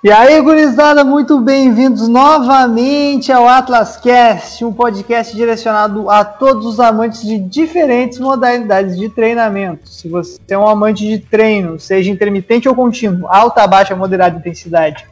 E aí, gurizada, muito bem-vindos novamente ao Atlas Cast, um podcast direcionado a todos os amantes de diferentes modalidades de treinamento. Se você é um amante de treino, seja intermitente ou contínuo, alta, baixa, moderada intensidade,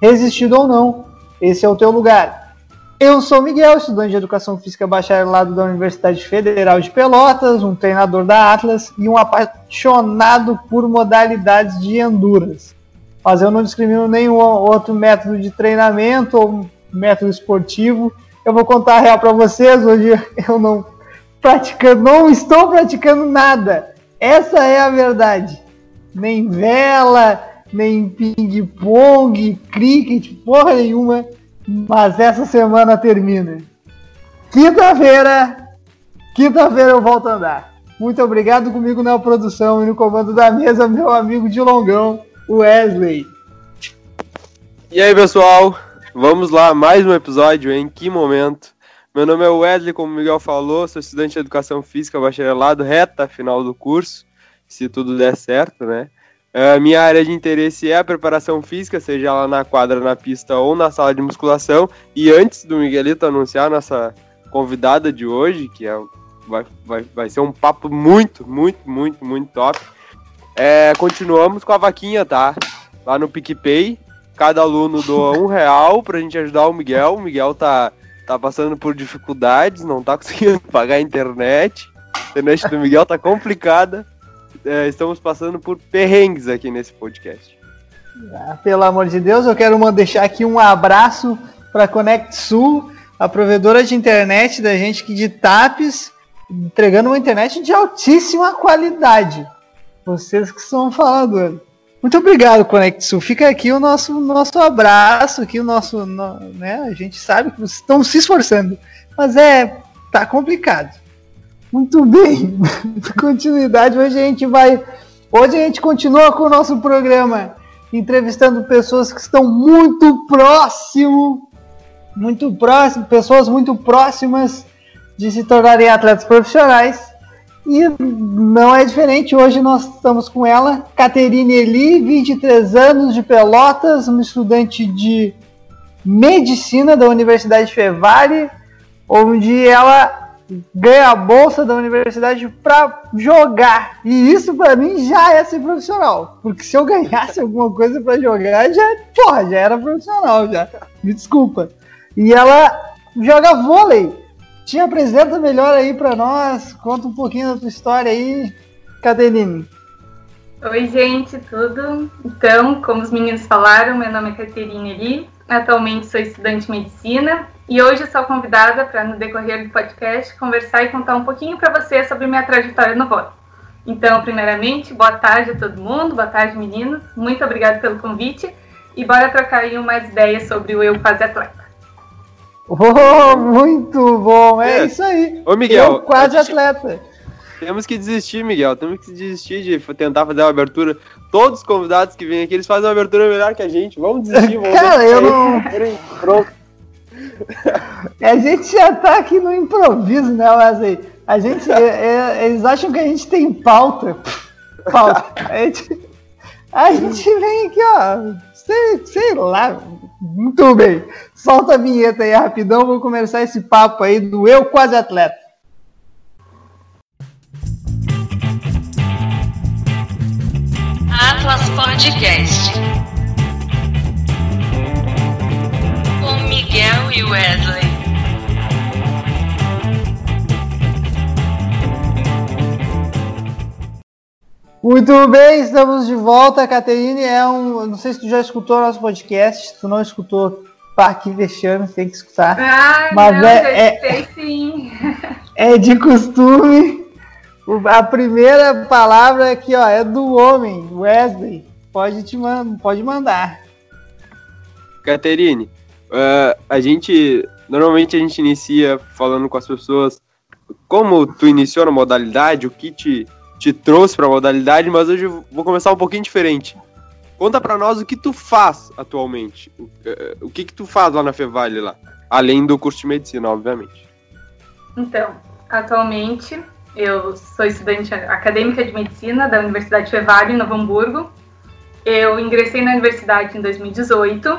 resistido ou não, esse é o teu lugar. Eu sou Miguel, estudante de Educação Física bacharelado da Universidade Federal de Pelotas, um treinador da Atlas e um apaixonado por modalidades de endurance mas eu não discrimino nenhum outro método de treinamento ou método esportivo. Eu vou contar a real para vocês. Hoje eu não praticando, não estou praticando nada. Essa é a verdade. Nem vela, nem ping-pong, cricket, porra nenhuma. Mas essa semana termina. Quinta-feira, quinta-feira eu volto a andar. Muito obrigado comigo na produção e no comando da mesa, meu amigo de longão. Wesley. E aí, pessoal? Vamos lá, mais um episódio, em que momento? Meu nome é Wesley, como o Miguel falou, sou estudante de Educação Física, bacharelado, reta final do curso, se tudo der certo, né? Minha área de interesse é a preparação física, seja ela na quadra, na pista ou na sala de musculação. E antes do Miguelito anunciar a nossa convidada de hoje, que é, vai, vai, vai ser um papo muito, muito, muito, muito top, é, continuamos com a vaquinha, tá? Lá no PicPay, cada aluno doa um real pra gente ajudar o Miguel. O Miguel tá, tá passando por dificuldades, não tá conseguindo pagar a internet. A internet do Miguel tá complicada. É, estamos passando por perrengues aqui nesse podcast. Ah, pelo amor de Deus, eu quero deixar aqui um abraço para Conect Sul, a provedora de internet da gente aqui de TAPES, entregando uma internet de altíssima qualidade. Vocês que são faladores. Muito obrigado, Conexul. Fica aqui o nosso, nosso abraço, aqui o nosso, no, né? A gente sabe que vocês estão se esforçando, mas é tá complicado. Muito bem. Continuidade. Hoje a gente vai, hoje a gente continua com o nosso programa entrevistando pessoas que estão muito próximo, muito próximo, pessoas muito próximas de se tornarem atletas profissionais. E não é diferente, hoje nós estamos com ela, Caterine Eli, 23 anos de Pelotas, uma estudante de medicina da Universidade Fevale, onde ela ganha a bolsa da universidade para jogar. E isso para mim já é ser profissional, porque se eu ganhasse alguma coisa para jogar, já, porra, já era profissional já. Me desculpa. E ela joga vôlei te apresenta melhor aí para nós, conta um pouquinho da tua história aí, Caterine. Oi, gente, tudo? Então, como os meninos falaram, meu nome é Caterine Eli, atualmente sou estudante de medicina e hoje sou convidada para, no decorrer do podcast, conversar e contar um pouquinho para você sobre minha trajetória no vôlei. Então, primeiramente, boa tarde a todo mundo, boa tarde, meninos, muito obrigada pelo convite e bora trocar aí umas ideias sobre o Eu Quase Atleta. Oh, muito bom! É, é. isso aí. Ô, Miguel. Eu quase atleta. Temos que desistir, Miguel. Temos que desistir de tentar fazer uma abertura. Todos os convidados que vêm aqui, eles fazem uma abertura melhor que a gente. Vamos desistir, vamos Cara, eu não. Pronto. a gente já tá aqui no improviso, né, Wesley? A gente. é, é, eles acham que a gente tem pauta. Pauta. A gente, a gente vem aqui, ó. Sei, sei lá. Muito bem. Solta a vinheta aí rapidão, vou começar esse papo aí do Eu Quase Atleta. Atlas Podcast. Com Miguel e Wesley. Muito bem, estamos de volta. Caterine é um. Não sei se tu já escutou nosso podcast. Se tu não escutou, pá, aqui vexame, tem que escutar. Ah, Mas não, é, é, sim. é de costume. A primeira palavra aqui, ó, é do homem, Wesley. Pode te man pode mandar. Caterine, uh, a gente normalmente a gente inicia falando com as pessoas como tu iniciou na modalidade, o que te te trouxe para a modalidade, mas hoje eu vou começar um pouquinho diferente. Conta para nós o que tu faz atualmente. O, eh, o, que que tu faz lá na Fevale lá, além do curso de medicina, obviamente. Então, atualmente eu sou estudante acadêmica de medicina da Universidade Fevale em Novo Hamburgo Eu ingressei na universidade em 2018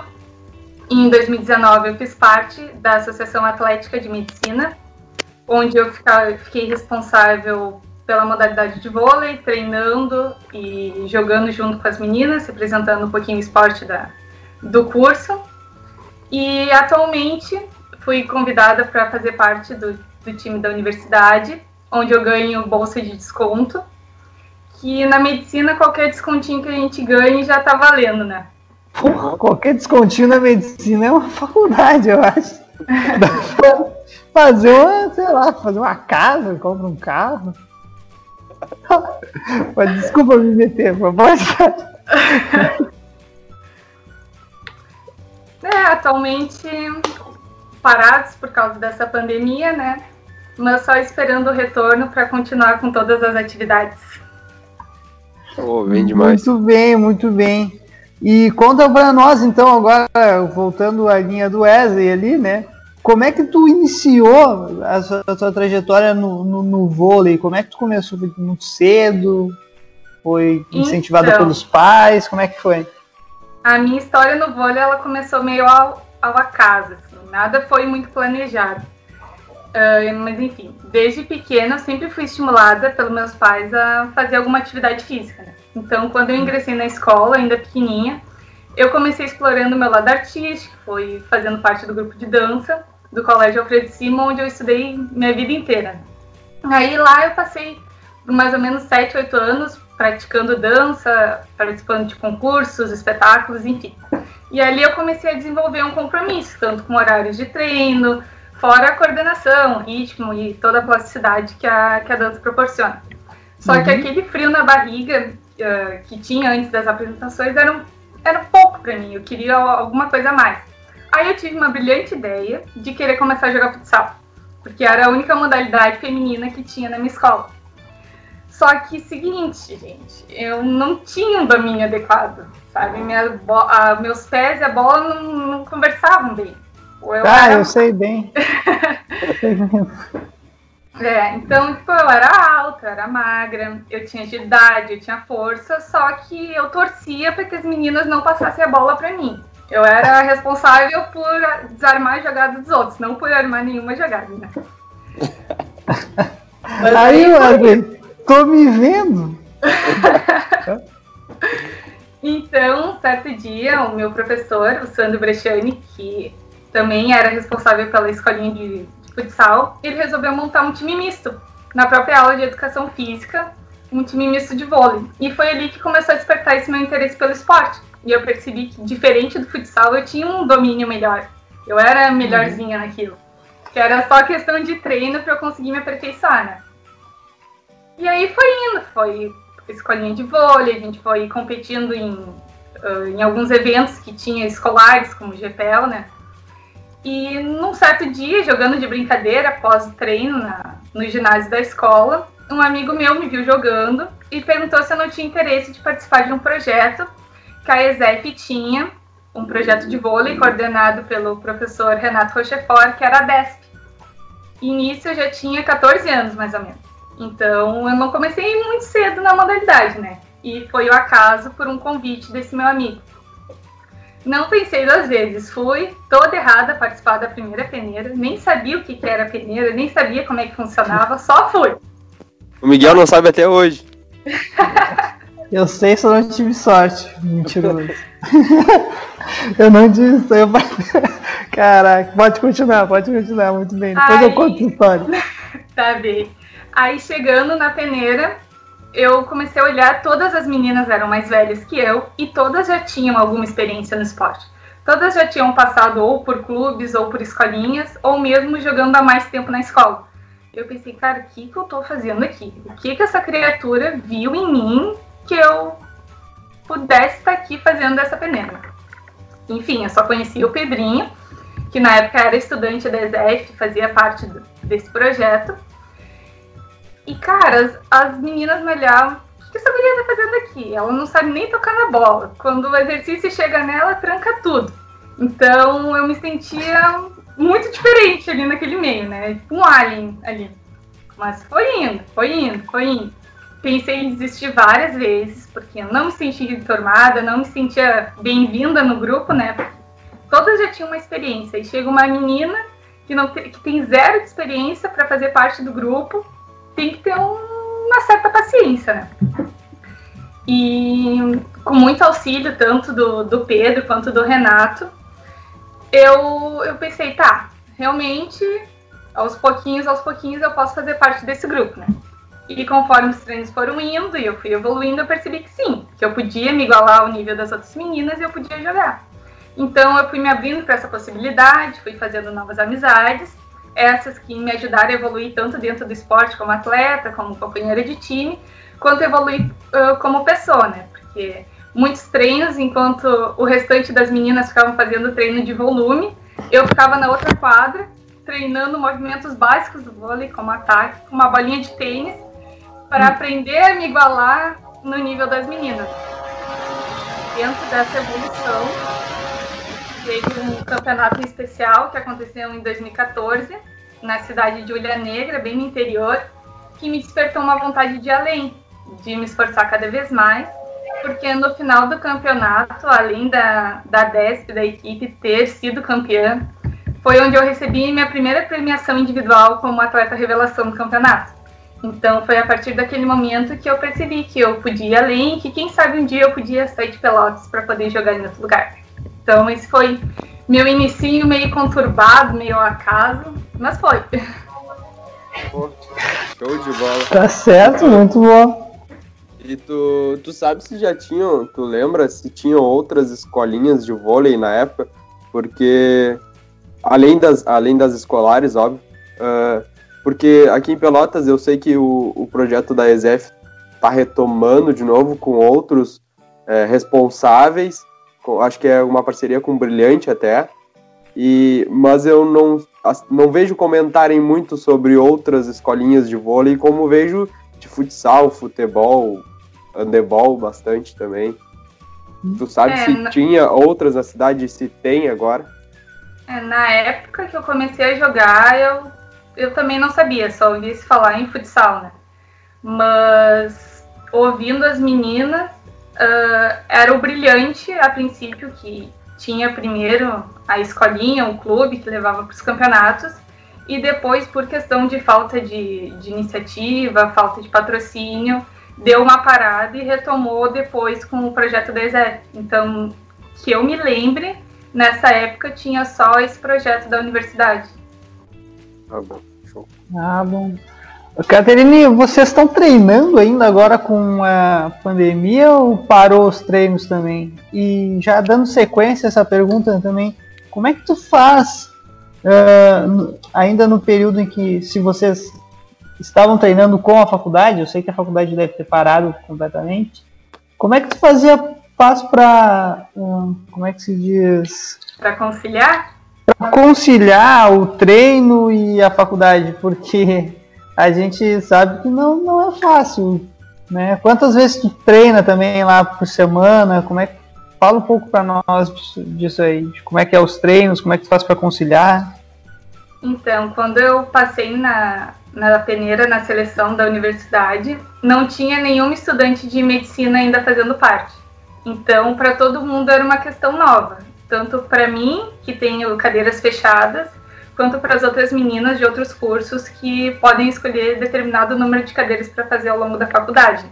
e em 2019 eu fiz parte da Associação Atlética de Medicina, onde eu fiquei responsável pela modalidade de vôlei, treinando e jogando junto com as meninas, representando um pouquinho o esporte da, do curso. E atualmente fui convidada para fazer parte do, do time da universidade, onde eu ganho bolsa de desconto. Que na medicina, qualquer descontinho que a gente ganhe já está valendo, né? Porra, qualquer descontinho na medicina é uma faculdade, eu acho. fazer uma, sei lá, fazer uma casa, compra um carro. Mas desculpa me meter, por favor. É, atualmente parados por causa dessa pandemia, né? Mas só esperando o retorno para continuar com todas as atividades. Oh, bem demais. Muito bem, muito bem. E conta para nós, então, agora, voltando à linha do Wesley ali, né? Como é que tu iniciou a sua, a sua trajetória no, no, no, vôlei? Como é que tu começou? Foi muito cedo? Foi incentivada então, pelos pais? Como é que foi? A minha história no vôlei ela começou meio ao, ao acaso. Assim. Nada foi muito planejado. Uh, mas enfim, desde pequena eu sempre fui estimulada pelos meus pais a fazer alguma atividade física. Né? Então, quando eu ingressei na escola, ainda pequenininha, eu comecei explorando o meu lado artístico, fui fazendo parte do grupo de dança do Colégio Alfredo Sima, onde eu estudei minha vida inteira. Aí lá eu passei mais ou menos 7, 8 anos praticando dança, participando de concursos, espetáculos, enfim. E ali eu comecei a desenvolver um compromisso, tanto com horários de treino, fora a coordenação, ritmo e toda a plasticidade que a, que a dança proporciona. Só uhum. que aquele frio na barriga uh, que tinha antes das apresentações era um, era pouco para mim, eu queria alguma coisa a mais. Aí eu tive uma brilhante ideia de querer começar a jogar futsal, porque era a única modalidade feminina que tinha na minha escola. Só que, seguinte, gente, eu não tinha um domínio adequado, sabe? Minha, a, meus pés e a bola não, não conversavam bem. Eu ah, era... eu sei bem. É, então, tipo, eu era alta, eu era magra, eu tinha agilidade, eu tinha força, só que eu torcia para que as meninas não passassem a bola para mim. Eu era responsável por desarmar a jogada dos outros, não por armar nenhuma jogada, né? aí, Wesley, tô me vendo. então, certo dia, o meu professor, o Sandro Bresciani, que também era responsável pela escolinha de, de futsal, ele resolveu montar um time misto na própria aula de educação física, um time misto de vôlei. E foi ali que começou a despertar esse meu interesse pelo esporte e eu percebi que, diferente do futsal, eu tinha um domínio melhor. Eu era melhorzinha uhum. naquilo. Que era só questão de treino para eu conseguir me aperfeiçoar, né? E aí foi indo, foi escolinha de vôlei, a gente foi competindo em, uh, em alguns eventos que tinha escolares, como o GPL, né? E num certo dia, jogando de brincadeira, após o treino na, no ginásio da escola, um amigo meu me viu jogando e perguntou se eu não tinha interesse de participar de um projeto ESEF tinha um projeto de vôlei coordenado pelo professor Renato Rochefort, que era a DESP. Início eu já tinha 14 anos, mais ou menos. Então eu não comecei muito cedo na modalidade, né? E foi o acaso por um convite desse meu amigo. Não pensei duas vezes, fui toda errada participar da primeira peneira, nem sabia o que, que era peneira, nem sabia como é que funcionava, só fui. O Miguel não sabe até hoje. Eu sei, só não tive sorte. Mentiroso. eu não tive eu... Caraca, pode continuar, pode continuar, muito bem. Depois Aí... eu conto a história. tá bem. Aí chegando na peneira, eu comecei a olhar, todas as meninas eram mais velhas que eu e todas já tinham alguma experiência no esporte. Todas já tinham passado ou por clubes ou por escolinhas, ou mesmo jogando há mais tempo na escola. Eu pensei, cara, o que, que eu tô fazendo aqui? O que, que essa criatura viu em mim que eu pudesse estar aqui fazendo essa peneira. Enfim, eu só conhecia o Pedrinho, que na época era estudante da ESEF, fazia parte do, desse projeto. E, cara, as, as meninas me olhavam, o que essa mulher tá fazendo aqui? Ela não sabe nem tocar na bola. Quando o exercício chega nela, tranca tudo. Então, eu me sentia muito diferente ali naquele meio, né? Um alien ali. Mas foi indo, foi indo, foi indo. Pensei em desistir várias vezes, porque eu não me sentia enturmada, não me sentia bem-vinda no grupo, né? Todas já tinham uma experiência. E chega uma menina que, não tem, que tem zero de experiência para fazer parte do grupo, tem que ter um, uma certa paciência, né? E com muito auxílio, tanto do, do Pedro quanto do Renato, eu, eu pensei, tá, realmente, aos pouquinhos, aos pouquinhos eu posso fazer parte desse grupo, né? E conforme os treinos foram indo e eu fui evoluindo, eu percebi que sim, que eu podia me igualar ao nível das outras meninas e eu podia jogar. Então eu fui me abrindo para essa possibilidade, fui fazendo novas amizades, essas que me ajudaram a evoluir tanto dentro do esporte como atleta, como companheira de time, quanto evoluir uh, como pessoa, né? Porque muitos treinos, enquanto o restante das meninas ficavam fazendo treino de volume, eu ficava na outra quadra treinando movimentos básicos do vôlei, como ataque, com uma bolinha de tênis, para aprender a me igualar no nível das meninas. Dentro dessa evolução, teve um campeonato especial que aconteceu em 2014, na cidade de Ulha Negra, bem no interior, que me despertou uma vontade de ir além, de me esforçar cada vez mais, porque no final do campeonato, além da, da DESP, da equipe, ter sido campeã, foi onde eu recebi minha primeira premiação individual como atleta revelação do campeonato. Então foi a partir daquele momento que eu percebi que eu podia ir além, que quem sabe um dia eu podia sair de Pelotas para poder jogar em outro lugar. Então esse foi meu inicinho meio conturbado, meio acaso, mas foi. Pô, show de bola. Tá certo, muito bom. E tu, tu sabe se já tinham, tu lembra se tinham outras escolinhas de vôlei na época? Porque além das, além das escolares, óbvio, uh, porque aqui em Pelotas eu sei que o, o projeto da ESEF está retomando de novo com outros é, responsáveis, com, acho que é uma parceria com o Brilhante até, e, mas eu não, não vejo comentarem muito sobre outras escolinhas de vôlei, como vejo de futsal, futebol, handebol bastante também. Tu sabe É, se na- tinha outras na cidade se tem agora? É, na época que eu comecei a jogar, eu, eu também não sabia, só ouvi se falar em futsal, né? Mas ouvindo as meninas, ah, era o brilhante a princípio que tinha primeiro a escolinha, o clube que levava para os campeonatos, e depois, por questão de falta de, de iniciativa, falta de patrocínio, deu uma parada e retomou depois com o projeto da ESEF. Então, que eu me lembre, nessa época tinha só esse projeto da universidade. Ah, bom, show. Ah, bom. Caterine, vocês estão treinando ainda agora com a pandemia ou parou os treinos também? E já dando sequência a essa pergunta também, como é que tu faz ah, no- ainda no período em que se vocês estavam treinando com a faculdade, eu sei que a faculdade deve ter parado completamente, como é que tu fazia faz para como é que se diz Para conciliar, Pra conciliar o treino e a faculdade, porque a gente sabe que não, não é fácil, né? Quantas vezes tu treina também lá por semana? Como é que fala um pouco para nós disso, disso aí, de como é que é os treinos, como é que tu faz para conciliar? Então, quando eu passei na, na peneira, na seleção da universidade, não tinha nenhum estudante de medicina ainda fazendo parte. Então, para todo mundo era uma questão nova. Tanto para mim, que tenho cadeiras fechadas, quanto para as outras meninas de outros cursos que podem escolher determinado número de cadeiras para fazer ao longo da faculdade.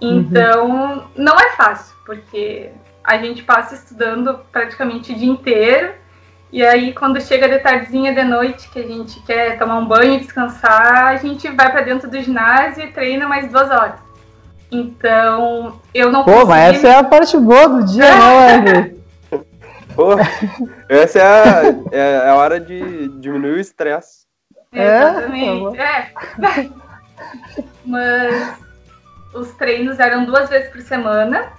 Então, não é fácil, porque a gente passa estudando praticamente o dia inteiro e aí, quando chega de tardezinha de noite, que a gente quer tomar um banho e descansar, a gente vai para dentro do ginásio e treina mais duas horas. Então, eu não Pô, mas essa é a parte boa do dia, né, Wesley? Pô, essa é a, é a hora de diminuir o estresse. É, Exatamente. É. Mas os treinos eram duas vezes por semana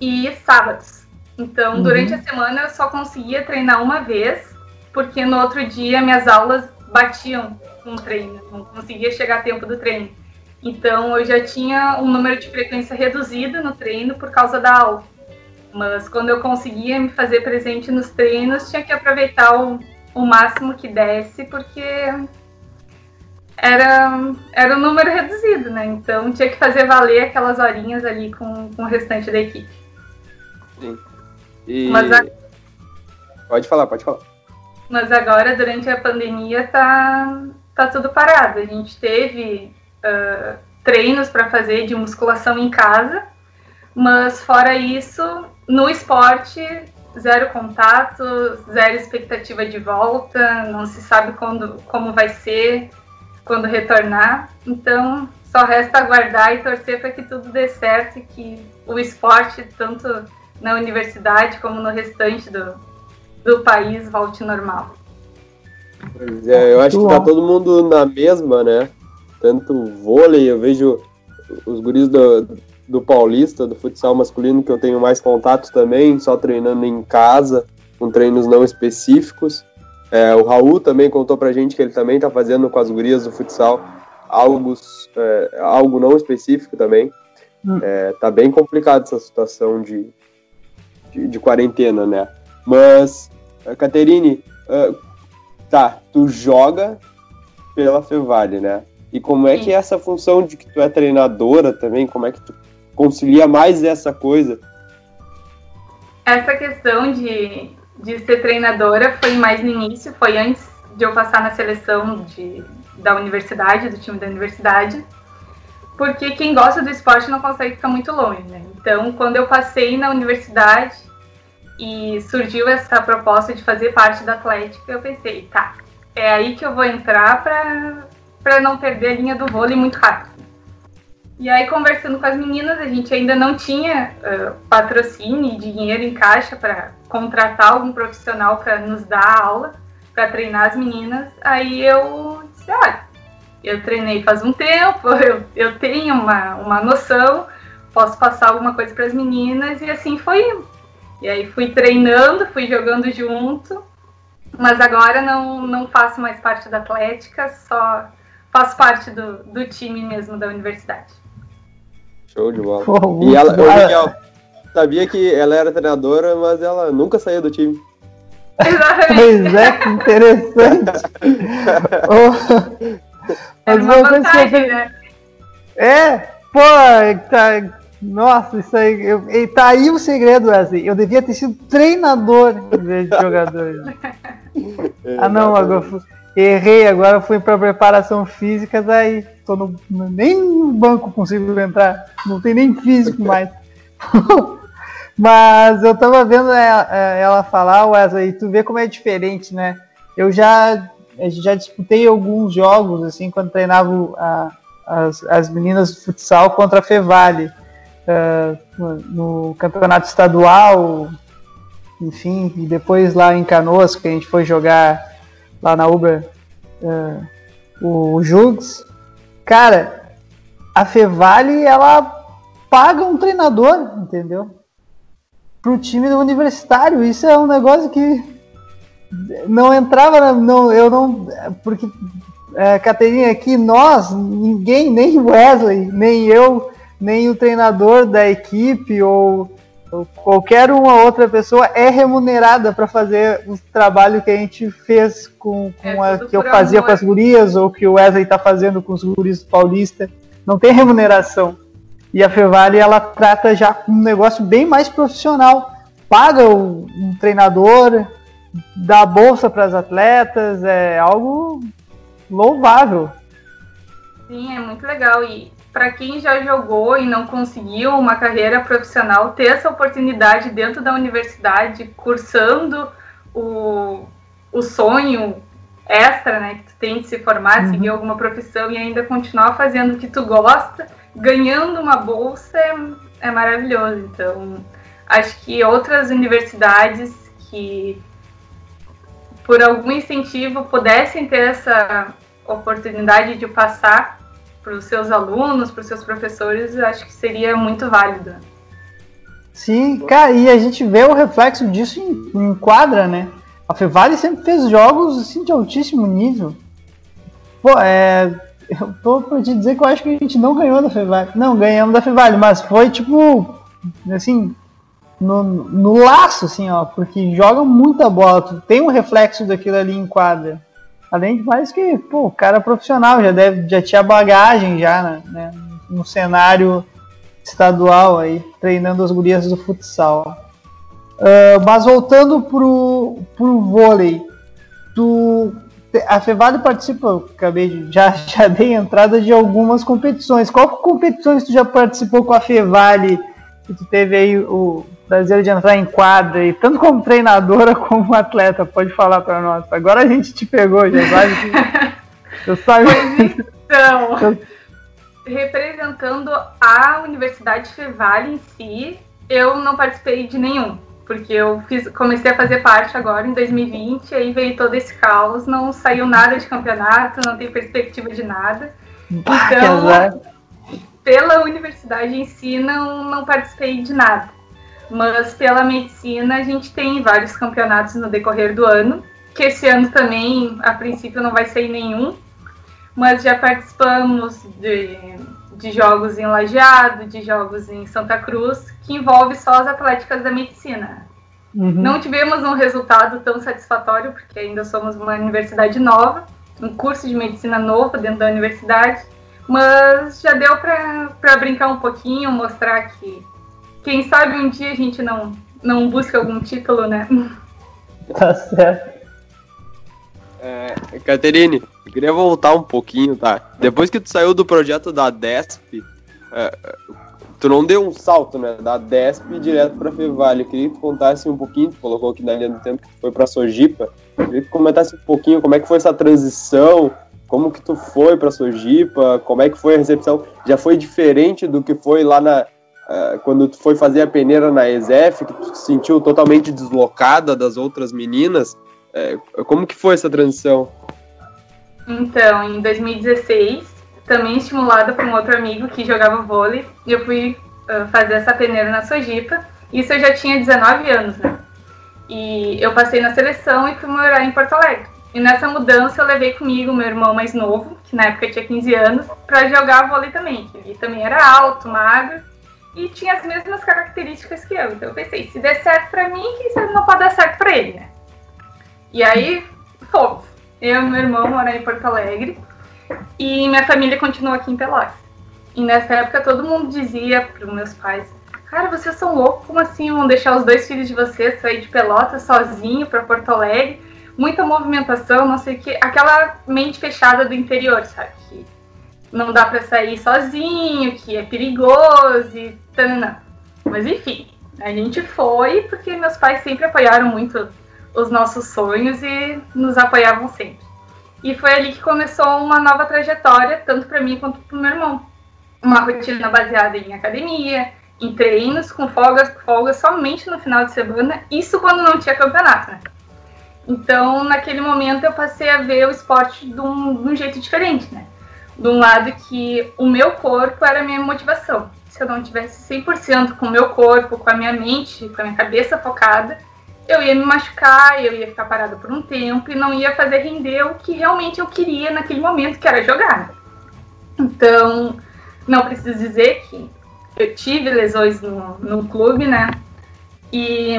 e sábados. Então, Uhum. durante a semana eu só conseguia treinar uma vez, porque no outro dia minhas aulas batiam com o treino, não conseguia chegar a tempo do treino. Então, eu já tinha um número de frequência reduzido no treino por causa da aula. Mas quando eu conseguia me fazer presente nos treinos, tinha que aproveitar o, o máximo que desse, porque era, era um número reduzido, né? Então tinha que fazer valer aquelas horinhas ali com, com o restante da equipe. Sim. E... Mas a- Pode falar, pode falar. Mas agora, durante a pandemia, tá, tá tudo parado. A gente teve ah, treinos para fazer de musculação em casa, mas fora isso, no esporte, zero contato, zero expectativa de volta, não se sabe quando, como vai ser, quando retornar. Então, só resta aguardar e torcer para que tudo dê certo e que o esporte, tanto na universidade como no restante do, do país, volte normal. Pois é, eu acho que tá todo mundo na mesma, né? Tanto vôlei, eu vejo os guris do, do Paulista, do futsal masculino, que eu tenho mais contato também, só treinando em casa, com treinos não específicos. É, o Raul também contou pra gente que ele também tá fazendo com as gurias do futsal algo, é, algo não específico também. Hum. É, tá bem complicado essa situação de, de, de quarentena, né? Mas, eh, Caterine, eh, tá, tu joga pela Fevale, né? E como é Sim. que é essa função de que tu é treinadora também? Como é que tu concilia mais essa coisa? Essa questão de, de ser treinadora foi mais no início, foi antes de eu passar na seleção de, da universidade, do time da universidade, porque quem gosta do esporte não consegue ficar muito longe, né? Então, quando eu passei na universidade e surgiu essa proposta de fazer parte da Atlética, eu pensei, tá, é aí que eu vou entrar para não perder a linha do vôlei muito rápido. E aí, conversando com as meninas, a gente ainda não tinha ah, patrocínio e dinheiro em caixa para contratar algum profissional para nos dar aula, para treinar as meninas. Aí eu disse: olha, eu treinei faz um tempo, eu, eu tenho uma, uma noção, posso passar alguma coisa para as meninas, e assim foi. E aí fui treinando, fui jogando junto, mas agora não, não faço mais parte da Atlética, só faço parte do, do time mesmo da universidade. Show de bola. Pô, E ela, bom. Miguel, sabia que ela era treinadora, mas ela nunca saiu do time. Exatamente. Pois é, que interessante. Era mas uma uma coisa que eu vantagem, né? É, pô, tá, nossa, isso aí, eu, e tá aí o segredo, Wesley. Eu devia ter sido treinador em vez de jogador. ah, não, agora fui- errei, agora fui pra preparação física, daí tô no, nem no banco consigo entrar, não tem nem físico mais. Mas eu tava vendo ela, ela falar, Wesley, e tu vê como é diferente, né? Eu já, eu já disputei alguns jogos, assim, quando treinava o- a, as, as meninas do futsal contra a Fevale ah, no, no campeonato estadual, enfim, e depois lá em Canoas, que a gente foi jogar lá na Uber ah, o Jugs. Cara, a Fevale, ela paga um treinador, entendeu? Pro time do universitário. Isso é um negócio que não entrava, na- não, eu não, porque é, Caterina, aqui nós, ninguém, nem Wesley, nem eu, nem o treinador da equipe ou, qualquer uma outra pessoa é remunerada para fazer o trabalho que a gente fez com, com É a que eu fazia amor. com as gurias ou que o Wesley está fazendo com os guris Paulista. Não tem remuneração. E a Fevale ela trata já um negócio bem mais profissional. Paga o- um treinador, dá bolsa para as atletas, é algo louvável. Sim, é muito legal. E para quem já jogou e não conseguiu uma carreira profissional, ter essa oportunidade dentro da universidade, cursando o, o sonho extra, né, que tu tem de se formar, Uhum. seguir alguma profissão e ainda continuar fazendo o que tu gosta, ganhando uma bolsa é, é maravilhoso. Então, acho que outras universidades que por algum incentivo pudessem ter essa oportunidade de passar para os seus alunos, para os seus professores, eu acho que seria muito válido. Sim, cara, e a gente vê o reflexo disso em, em quadra, né? A Fevale sempre fez jogos assim de altíssimo nível. Pô, é. Eu tô pra te dizer que eu acho que a gente não ganhou da Fevale. Não, ganhamos da Fevale, mas foi tipo. Assim. No, no laço, assim, ó. Porque joga muita bola. Tu tem um reflexo daquilo ali em quadra. Além de mais que, pô, o cara é profissional, já deve, já tinha bagagem já, né, né, no cenário estadual aí, treinando as gurias do futsal. Uh, mas voltando pro, pro vôlei, tu, a Fevale participa, acabei de, já, já dei entrada de algumas competições. Qual competições tu já participou com a Fevale que tu teve aí o prazer de entrar em quadra, e tanto como treinadora como atleta, pode falar para nós. Agora a gente te pegou, já sabe que eu saio... Então, representando a Universidade Fevale em si, eu não participei de nenhum, porque eu fiz, comecei a fazer parte agora em 2020, aí veio todo esse caos, não saiu nada de campeonato, não tem perspectiva de nada. Bah, então, pela universidade em si, não, não participei de nada. Mas pela medicina, a gente tem vários campeonatos no decorrer do ano, que esse ano também, a princípio, não vai ser nenhum, mas já participamos de, de jogos em Lajeado, de jogos em Santa Cruz, que envolve só as atléticas da medicina. Uhum. Não tivemos um resultado tão satisfatório, porque ainda somos uma universidade nova, um curso de medicina novo dentro da universidade, mas já deu para brincar um pouquinho, mostrar que quem sabe um dia a gente não, não busca algum título, né? Tá certo. É, Caterine, eu queria voltar um pouquinho, tá? Depois que tu saiu do projeto da DESP, é, tu não deu um salto, né? Da DESP direto pra Fevale. Eu queria que tu contasse um pouquinho, tu colocou aqui na linha do tempo que tu foi pra Sojipa. Eu queria que tu comentasse um pouquinho como é que foi essa transição, como que tu foi para Sojipa? Como é que foi a recepção? Já foi diferente do que foi lá na uh, quando tu foi fazer a peneira na ESEF, que tu se sentiu totalmente deslocada das outras meninas? Uh, como que foi essa transição? Então, em 2016, também estimulada por um outro amigo que jogava vôlei, eu fui uh, fazer essa peneira na Sojipa. Isso eu já tinha 19 anos, né? E eu passei na seleção e fui morar em Porto Alegre. E nessa mudança eu levei comigo meu irmão mais novo, que na época tinha 15 anos, para jogar vôlei também. Ele também era alto, magro e tinha as mesmas características que eu. Então eu pensei, se der certo para mim, quem sabe não pode dar certo para ele, né? E aí, fomos. Eu e meu irmão morar em Porto Alegre e minha família continuou aqui em Pelotas. E nessa época todo mundo dizia para meus pais: Cara, vocês são loucos, como assim vão deixar os dois filhos de vocês sair de Pelotas sozinho para Porto Alegre? muita movimentação, não sei o que, aquela mente fechada do interior, sabe? Que não dá para sair sozinho, que é perigoso e tanana. Mas enfim, a gente foi porque meus pais sempre apoiaram muito os nossos sonhos e nos apoiavam sempre. E foi ali que começou uma nova trajetória, tanto para mim quanto para o meu irmão. Uma rotina baseada em academia, em treinos, com folgas, folgas somente no final de semana, isso quando não tinha campeonato, né? Então, naquele momento, eu passei a ver o esporte de um, de um jeito diferente, né? De um lado que o meu corpo era a minha motivação. Se eu não tivesse 100% com o meu corpo, com a minha mente, com a minha cabeça focada, eu ia me machucar, eu ia ficar parada por um tempo e não ia fazer render o que realmente eu queria naquele momento, que era jogar. Então, não preciso dizer que eu tive lesões no, no clube, né? E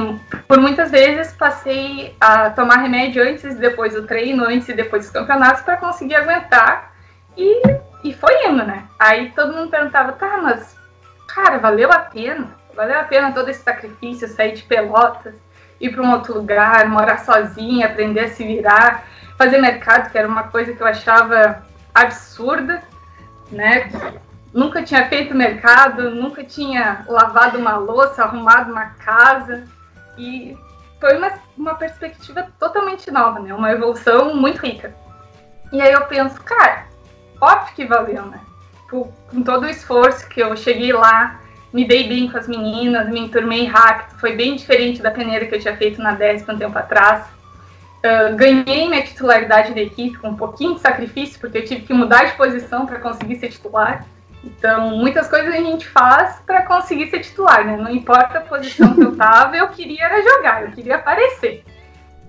por muitas vezes passei a tomar remédio antes e depois do treino, antes e depois dos campeonatos, para conseguir aguentar. E, e foi indo, né? Aí todo mundo perguntava, tá, mas, cara, valeu a pena? Valeu a pena todo esse sacrifício, sair de pelotas, ir para um outro lugar, morar sozinha, aprender a se virar, fazer mercado, que era uma coisa que eu achava absurda, né? nunca tinha feito mercado, nunca tinha lavado uma louça, arrumado uma casa. E foi uma, uma perspectiva totalmente nova, né? Uma evolução muito rica. E aí eu penso, cara, óbvio que valeu, né? Com, com todo o esforço que eu cheguei lá, me dei bem com as meninas, me enturmei rápido, foi bem diferente da peneira que eu tinha feito na 10 um tempo atrás. Uh, ganhei minha titularidade da equipe com um pouquinho de sacrifício, porque eu tive que mudar de posição para conseguir ser titular. Então, muitas coisas a gente faz para conseguir ser titular, né? Não importa a posição que eu tava, eu queria era jogar, eu queria aparecer.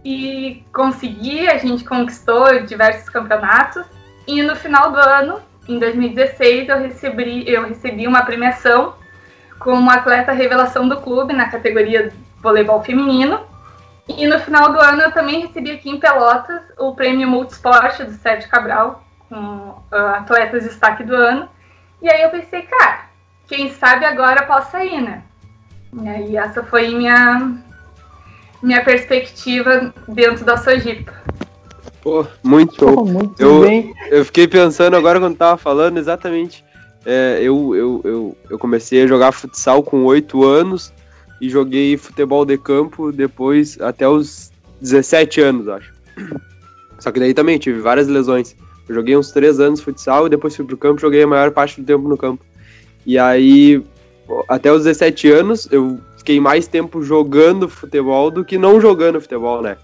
E consegui, a gente conquistou diversos campeonatos. E no final do ano, em 2016, eu recebi, eu recebi uma premiação como atleta revelação do clube na categoria voleibol feminino. E no final do ano eu também recebi aqui em Pelotas o prêmio Multisport do Sérgio Cabral, com uh, atletas de destaque do ano. E aí eu pensei, cara, quem sabe agora possa ir, né? E aí essa foi minha, minha perspectiva dentro da Sojipa. Pô, muito Pô, show. muito Eu- bem. Eu fiquei pensando agora quando tava falando, exatamente. É, eu, eu, eu, eu comecei a jogar futsal com 8 anos e joguei futebol de campo depois até os 17 anos, acho. Só que daí também tive várias lesões. Eu joguei uns 3 anos futsal e depois fui pro campo joguei a maior parte do tempo no campo. E aí, pô, até os 17 anos, eu fiquei mais tempo jogando futebol do que não jogando futebol, né?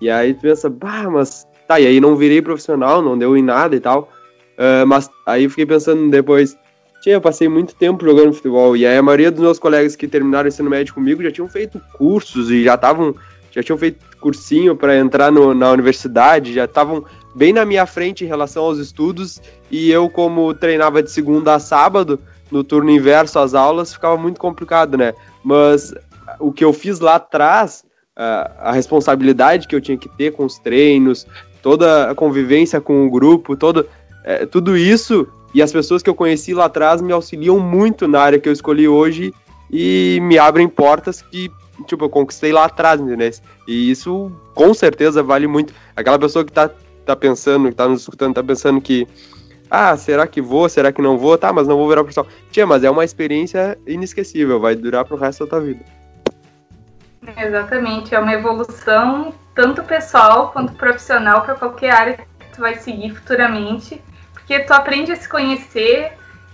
E aí tu pensa, bah, mas tá, e aí não virei profissional, não deu em nada e tal. Ah, mas aí fiquei pensando depois, tinha, passei muito tempo jogando futebol, e aí a maioria dos meus colegas que terminaram o ensino médio comigo já tinham feito cursos e já estavam, já tinham feito cursinho para entrar no- na universidade, já estavam bem na minha frente em relação aos estudos, e eu, como treinava de segunda a sábado, no turno inverso às aulas, ficava muito complicado, né? Mas o que eu fiz lá atrás, a, a responsabilidade que eu tinha que ter com os treinos, toda a convivência com o grupo, todo, é, tudo isso e as pessoas que eu conheci lá atrás me auxiliam muito na área que eu escolhi hoje e me abrem portas que, tipo, eu conquistei lá atrás, entendeu? E isso com certeza vale muito. Aquela pessoa que tá, tá pensando, que tá nos escutando, tá pensando que, ah, será que vou, será que não vou? Tá, mas não vou virar profissional. Tia, mas é uma experiência inesquecível, vai durar pro resto da tua vida. Exatamente, é uma evolução tanto pessoal quanto profissional para qualquer área que tu vai seguir futuramente, porque tu aprende a se conhecer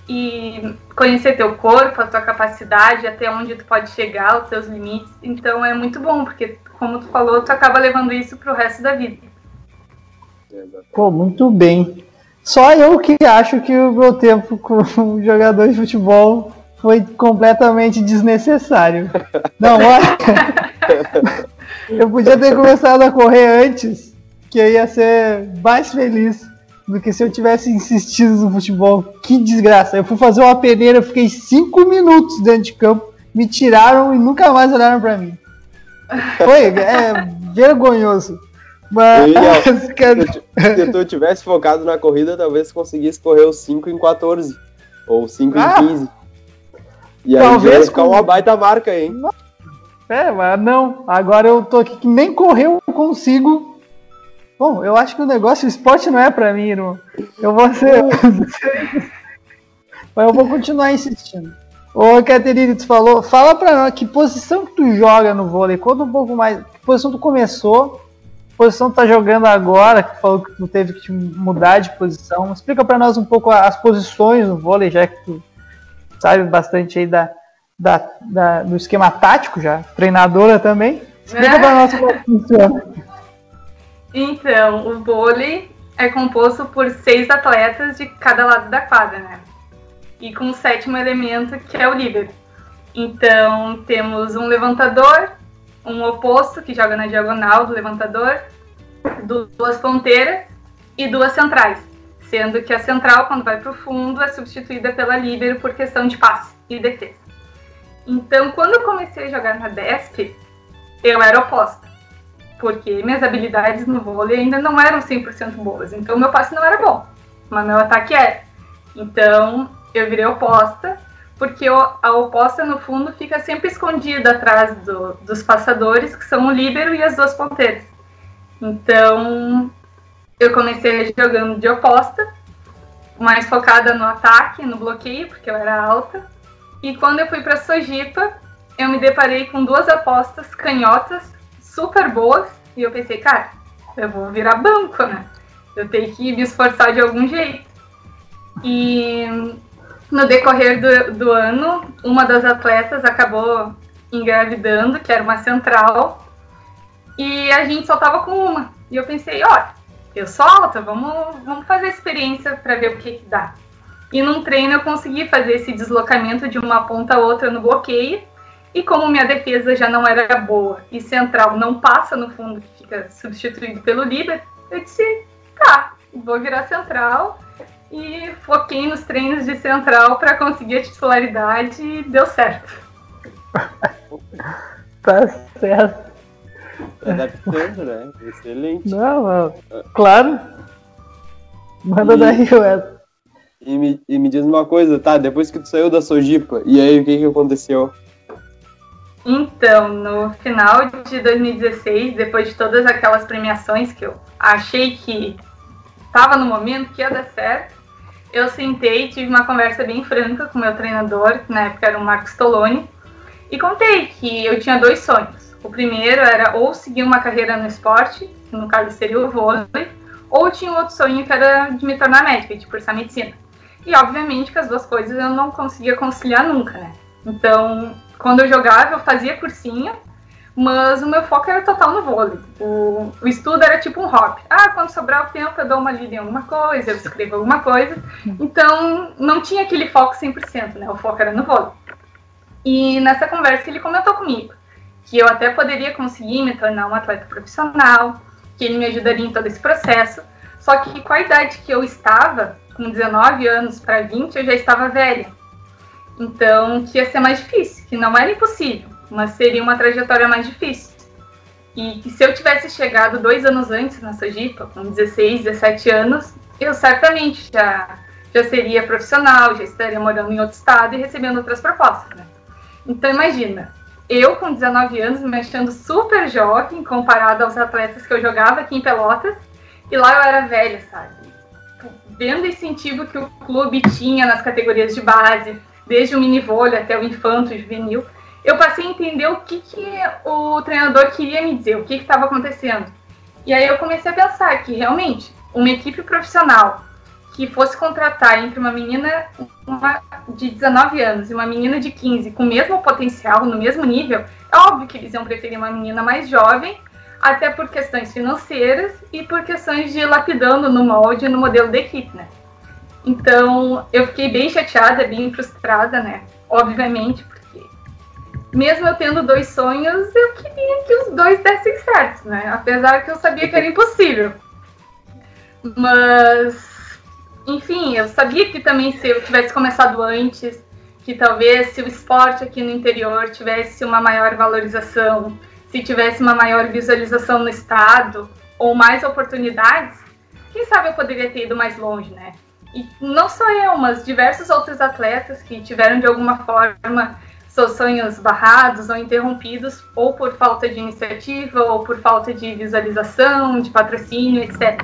e conhecer teu corpo, a tua capacidade, até onde tu pode chegar, os teus limites. Então é muito bom, porque como tu falou, tu acaba levando isso pro resto da vida. Pô, muito bem. Só eu que acho que o meu tempo como jogador de futebol foi completamente desnecessário. Não, olha. Eu podia ter começado a correr antes, que eu ia ser mais feliz do que se eu tivesse insistido no futebol. Que desgraça. Eu fui fazer uma peneira, eu fiquei cinco minutos dentro de campo, me tiraram e nunca mais olharam pra mim. Foi, é vergonhoso. Mas, Se tu- se tu tivesse focado na corrida, talvez conseguisse correr os 5 em 14. Ou 5 Ah! em 15. E aí Talvez ia ficar com- uma baita marca, hein? É, mas não. Agora eu tô aqui que nem correr eu consigo. Bom, eu acho que o negócio, o esporte não é pra mim, irmão. Eu vou ser. mas eu vou continuar insistindo. Ô, Caterine, tu falou, fala pra nós que posição que tu joga no vôlei. Conta um pouco mais. Que posição tu começou? Que posição tu tá jogando agora? Que tu falou que tu teve que te mudar de posição. Explica pra nós um pouco as posições no vôlei, já que tu sabe bastante aí da, da, da- do esquema tático já, treinadora também. Explica É. pra nós como é funciona. Então, o vôlei é composto por seis atletas de cada lado da quadra, né? E com um sétimo elemento, que é o líbero. Então, temos um levantador, um oposto, que joga na diagonal do levantador, duas ponteiras e duas centrais. Sendo que a central, quando vai para o fundo, é substituída pela líbero por questão de passe e defesa. Então, quando eu comecei a jogar na DESP, eu era oposta porque minhas habilidades no vôlei ainda não eram 100% boas. Então, meu passe não era bom, mas meu ataque era. Então, eu virei oposta, porque a oposta, no fundo, fica sempre escondida atrás do- dos passadores, que são o líbero e as duas ponteiras. Então, eu comecei jogando de oposta, mais focada no ataque, no bloqueio, porque eu era alta. E quando eu fui para Sojipa, eu me deparei com duas apostas canhotas super boas e eu pensei, cara, eu vou virar banco, né? Eu tenho que me esforçar de algum jeito. E no decorrer do, do ano, uma das atletas acabou engravidando, que era uma central, e a gente só tava com uma. E eu pensei, olha, eu sou alta, vamos, vamos fazer a experiência para ver o que, que dá. E num treino eu consegui fazer esse deslocamento de uma ponta a outra no bloqueio. E como minha defesa já não era boa e central não passa no fundo, que fica substituído pelo líder, eu disse, tá, vou virar central. E foquei nos treinos de central para conseguir a titularidade e deu certo. Tá certo. Adaptando, né? Excelente. Não, não. Claro. Manda E- daí, Wesley. E me, e me diz uma coisa, tá? Depois que tu saiu da Sojipa, e aí o que que aconteceu? Então, no final de 2016, depois de todas aquelas premiações que eu achei que estava no momento que ia dar certo, eu sentei tive uma conversa bem franca com meu treinador, que na época era o Marcos Toloni, e contei que eu tinha dois sonhos. O primeiro era ou seguir uma carreira no esporte, que no caso seria o vôlei, ou tinha um outro sonho que era de me tornar médica, de cursar medicina. E obviamente que as duas coisas eu não conseguia conciliar nunca, né? Então, quando eu jogava, eu fazia cursinho, mas o meu foco era total no vôlei. O, o estudo era tipo um hobby. Ah, quando sobrar o tempo, eu dou uma lida em alguma coisa, eu escrevo alguma coisa. Então, não tinha aquele foco 100%, né? O foco era no vôlei. E nessa conversa ele comentou comigo que eu até poderia conseguir me tornar um atleta profissional, que ele me ajudaria em todo esse processo. Só que com a idade que eu estava, com 19 anos para 20, eu já estava velha. Então, que ia ser mais difícil, que não era impossível, mas seria uma trajetória mais difícil. E que se eu tivesse chegado dois anos antes na Sojipa, com 16, 17 anos, eu certamente já, já seria profissional, já estaria morando em outro estado e recebendo outras propostas, né? Então, imagina, eu com 19 anos me achando super jovem comparado aos atletas que eu jogava aqui em Pelotas, e lá eu era velha, sabe? Vendo o incentivo que o clube tinha nas categorias de base, desde o mini vôlei até o infanto, juvenil, eu passei a entender o que, que o treinador queria me dizer, o que estava acontecendo. E aí eu comecei a pensar que realmente uma equipe profissional que fosse contratar entre uma menina uma de 19 anos e uma menina de 15 com o mesmo potencial, no mesmo nível, é óbvio que eles iam preferir uma menina mais jovem, até por questões financeiras e por questões de lapidando no molde, no modelo da equipe, né? Então, eu fiquei bem chateada, bem frustrada, né? Obviamente, porque mesmo eu tendo dois sonhos, eu queria que os dois dessem certo, né? Apesar que eu sabia que era impossível. Mas, enfim, eu sabia que também se eu tivesse começado antes, que talvez se o esporte aqui no interior tivesse uma maior valorização, se tivesse uma maior visualização no estado, ou mais oportunidades, quem sabe eu poderia ter ido mais longe, né? E não só eu, mas diversos outros atletas que tiveram de alguma forma seus sonhos barrados ou interrompidos, ou por falta de iniciativa, ou por falta de visualização, de patrocínio, etc.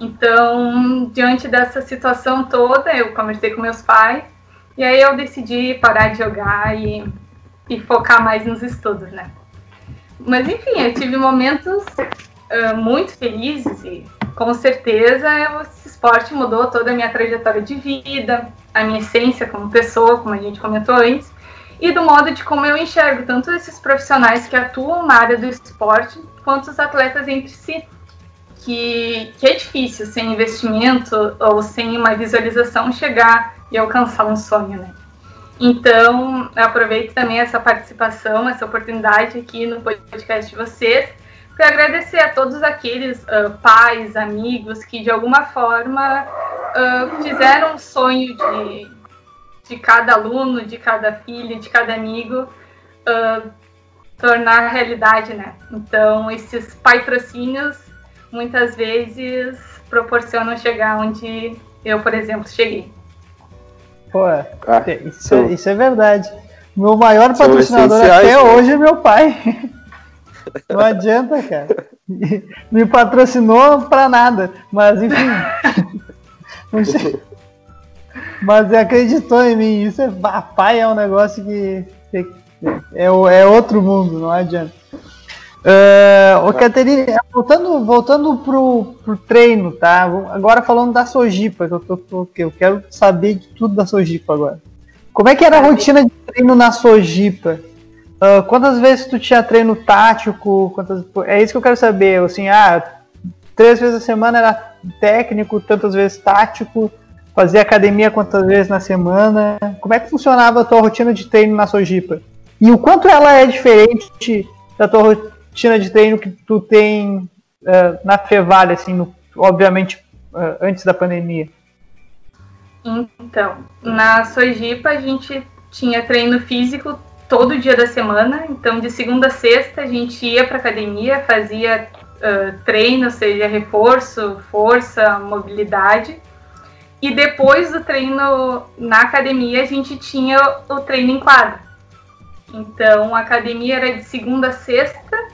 Então, diante dessa situação toda, eu conversei com meus pais, e aí eu decidi parar de jogar e, e focar mais nos estudos, né? Mas enfim, eu tive momentos uh, muito felizes e com certeza esse esporte mudou toda a minha trajetória de vida, a minha essência como pessoa, como a gente comentou antes, e do modo de como eu enxergo tanto esses profissionais que atuam na área do esporte, quanto os atletas entre si. Que, que é difícil, sem investimento ou sem uma visualização, chegar e alcançar um sonho, né? Então, aproveito também essa participação, essa oportunidade aqui no podcast de vocês, para agradecer a todos aqueles uh, pais, amigos que de alguma forma uh, fizeram um sonho de, de cada aluno, de cada filho, de cada amigo uh, tornar realidade, né? Então, esses patrocínios muitas vezes proporcionam chegar onde eu, por exemplo, cheguei. Pô, é, Ah, isso, são- isso é verdade. Meu maior patrocinador até né? hoje é meu pai. Não adianta, cara. Me patrocinou pra nada. Mas enfim. Não sei. Mas acreditou em mim. Isso é. Pai é um negócio que. é, é outro mundo, não adianta. Ah, ô, Caterine, voltando, voltando pro, pro treino, tá? Agora falando da Sojipa, que eu, tô, que eu quero saber de tudo da Sojipa agora. Como é que era a rotina de treino na Sojipa? Ah, quantas vezes tu tinha treino tático? Quantas, é isso que eu quero saber. Assim, ah, três vezes a semana era técnico, tantas vezes tático. Fazia academia quantas vezes na semana? Como é que funcionava a tua rotina de treino na Sojipa? E o quanto ela é diferente da tua rotina de treino que tu tem ah, na Fevale, assim, no- obviamente ah, antes da pandemia? Então, na Sojipa a gente tinha treino físico todo dia da semana. Então, de segunda a sexta, a gente ia para academia, fazia uh, treino, seja reforço, força, mobilidade. E depois do treino na academia, a gente tinha o treino em quadra. Então, a academia era de segunda a sexta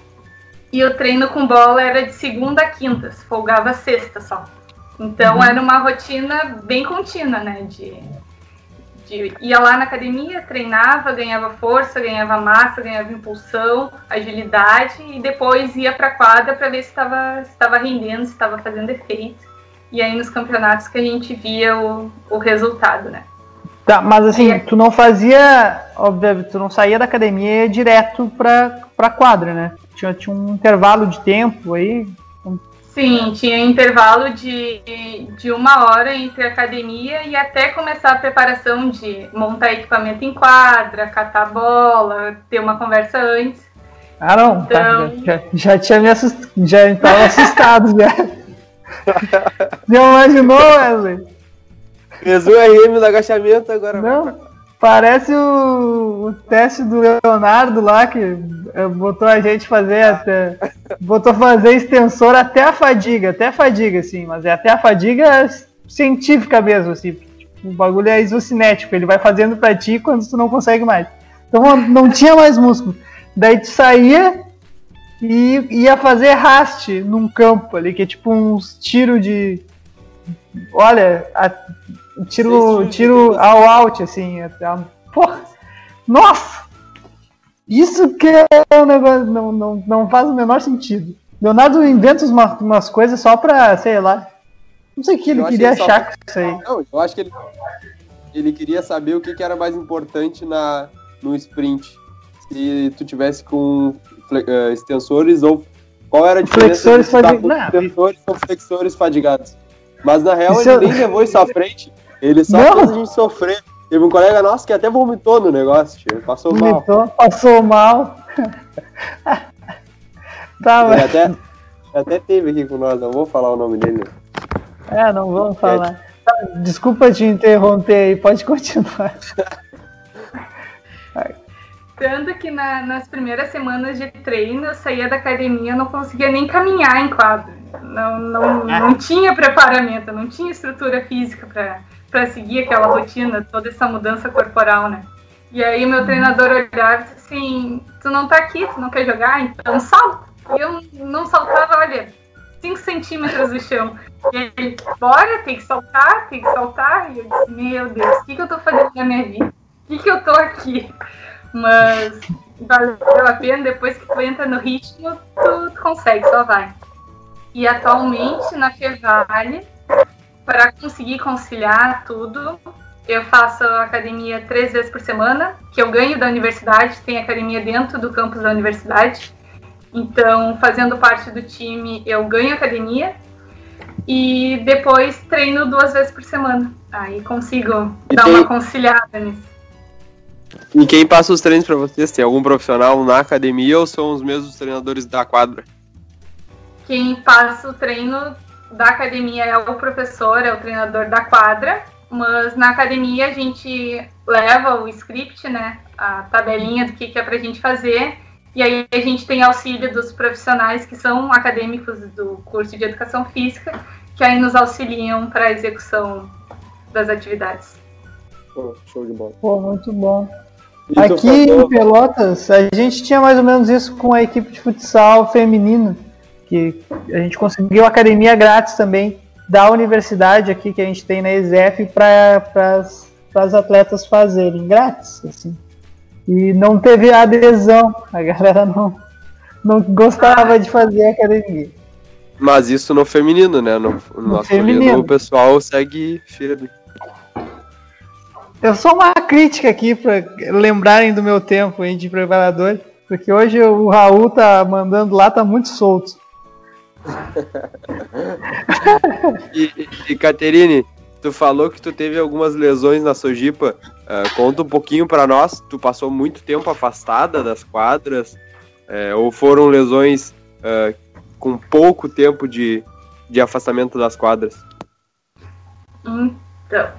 e o treino com bola era de segunda a quinta, folgava sexta só. Então, uhum. era uma rotina bem contínua, né? De de ia lá na academia, treinava, ganhava força, ganhava massa, ganhava impulsão, agilidade e depois ia para quadra para ver se estava estava rendendo, se estava fazendo efeito. E aí nos campeonatos que a gente via o, o resultado, né? Tá, mas assim, tu não fazia, óbvio, tu não saía da academia direto para para quadra, né? Tinha, tinha um intervalo de tempo aí, Sim, tinha intervalo de, de uma hora entre a academia e até começar a preparação de montar equipamento em quadra, catar bola, ter uma conversa antes. Ah, não, tá, então... tá, já, já, tinha me assustado, já estava assustado já. já imaginou, Wesley? Fez o RM do agachamento agora. Não. Parece o, o, teste do Leonardo lá, que eh, botou a gente fazer até. botou fazer extensor até a fadiga, até a fadiga, assim, mas é até a fadiga científica mesmo, assim. Tipo, o bagulho é isocinético, ele vai fazendo pra ti quando tu não consegue mais. Então não tinha mais músculo. Daí tu saía e ia fazer raste num campo ali, que é tipo uns tiro de. Olha, a, tiro, tiro ao out, assim. Porra! Nossa! Isso que é um negócio. Não, não, não faz o menor sentido. Leonardo inventa umas, umas coisas só pra, sei lá. Não sei o que ele queria achar com isso aí. Não, eu acho que ele, ele queria saber o que, que era mais importante na, no sprint. Se tu tivesse com uh, extensores ou qual era a diferença flexores, fadigados. extensores ou flexores fadigados. Mas na real isso ele eu... nem levou isso à frente. Ele só não. fez a gente sofrer. Teve um colega nosso que até vomitou no negócio, tio. passou vomitou, mal. Passou mal. tá, mas... até, até teve aqui com nós, não vou falar o nome dele. É, não vamos falar. Tá, desculpa te interromper aí, pode continuar. Tanto que na, nas primeiras semanas de treino, eu saía da academia, eu não conseguia nem caminhar em quadro. Não, não, não tinha preparamento, não tinha estrutura física para seguir aquela rotina, toda essa mudança corporal, né? E aí meu treinador olhava e disse assim, tu não tá aqui, tu não quer jogar, então salta. E eu não saltava, olha, 5 centímetros do chão. E ele, bora, tem que saltar, tem que saltar. E eu disse, meu Deus, o que, que eu tô fazendo na minha vida? O que, que eu tô aqui? Mas valeu a pena, depois que tu entra no ritmo, tu, tu consegue, só vai. E atualmente na Fevale para conseguir conciliar tudo, eu faço academia três vezes por semana, que eu ganho da universidade, tem academia dentro do campus da universidade. Então, fazendo parte do time, eu ganho academia e depois treino duas vezes por semana. Aí consigo e dar uma conciliada nisso. E quem passa os treinos para vocês? Tem algum profissional na academia ou são os mesmos treinadores da quadra? Quem passa o treino da academia é o professor, é o treinador da quadra, mas na academia a gente leva o script, né, a tabelinha do que, que é para a gente fazer, e aí a gente tem auxílio dos profissionais que são acadêmicos do curso de Educação Física, que aí nos auxiliam para a execução das atividades. Pô, show de bola. Pô, muito bom. Aqui em Pelotas, a gente tinha mais ou menos isso com a equipe de futsal feminino que a gente conseguiu academia grátis também da universidade aqui que a gente tem na ESEF para as atletas fazerem grátis, assim. E não teve adesão, a galera não, não gostava de fazer academia. Mas isso no feminino, né? No, no, no feminino. o pessoal segue firme. Eu sou uma crítica aqui para lembrarem do meu tempo hein, de preparador, porque hoje o Raul tá mandando lá, tá muito solto. e, e Caterine, tu falou que tu teve algumas lesões na Sojipa. Uh, conta um pouquinho para nós. Tu passou muito tempo afastada das quadras? Uh, ou foram lesões uh, com pouco tempo de, de afastamento das quadras? Então,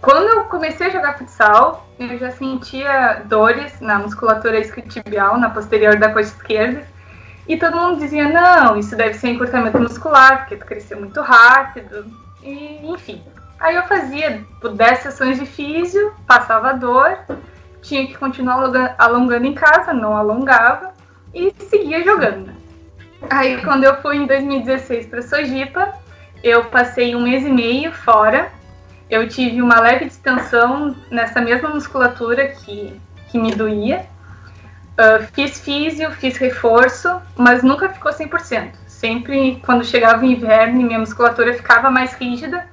quando eu comecei a jogar futsal, eu já sentia dores na musculatura isquiotibial, na posterior da coxa esquerda. E todo mundo dizia, não, isso deve ser encurtamento muscular, porque tu cresceu muito rápido. E, enfim. Aí eu fazia 10 sessões de físio, passava dor, tinha que continuar alongando em casa, não alongava, e seguia jogando. Aí quando eu fui em 2016 para Sojipa, eu passei um mês e meio fora. Eu tive uma leve distensão nessa mesma musculatura que, que me doía. Uh, fiz físio, fiz reforço, mas nunca ficou 100%. Sempre, quando chegava o inverno e minha musculatura ficava mais rígida,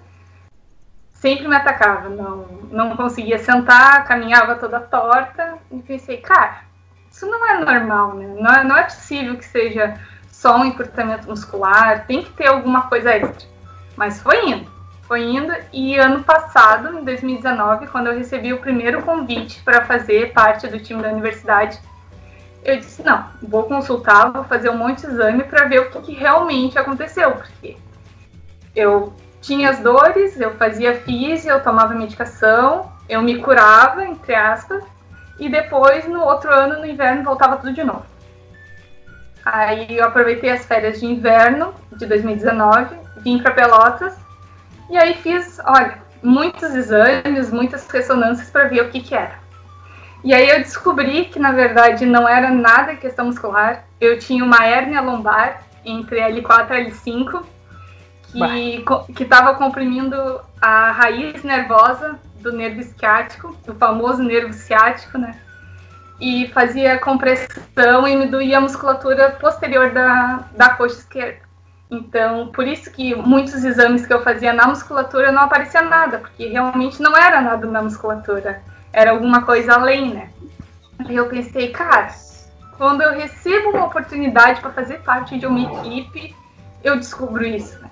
sempre me atacava. Não, não conseguia sentar, caminhava toda torta. E pensei, cara, isso não é normal, né? Não é, não é possível que seja só um encurtamento muscular, tem que ter alguma coisa extra. Mas foi indo, foi indo. E ano passado, em 2019, quando eu recebi o primeiro convite para fazer parte do time da universidade, eu disse: não, vou consultar, vou fazer um monte de exame para ver o que, que realmente aconteceu, porque eu tinha as dores, eu fazia física, eu tomava medicação, eu me curava, entre aspas, e depois, no outro ano, no inverno, voltava tudo de novo. Aí eu aproveitei as férias de inverno de 2019, vim para Pelotas, e aí fiz, olha, muitos exames, muitas ressonâncias para ver o que que era. E aí eu descobri que, na verdade, não era nada questão muscular. Eu tinha uma hérnia lombar entre L4 e L5, que estava comprimindo a raiz nervosa do nervo ciático, o famoso nervo ciático, né? E fazia compressão e me doía a musculatura posterior da, da coxa esquerda. Então, por isso que muitos exames que eu fazia na musculatura não aparecia nada, porque realmente não era nada na musculatura era alguma coisa além, né? E eu pensei, cara, quando eu recebo uma oportunidade para fazer parte de uma equipe, eu descubro isso. Né?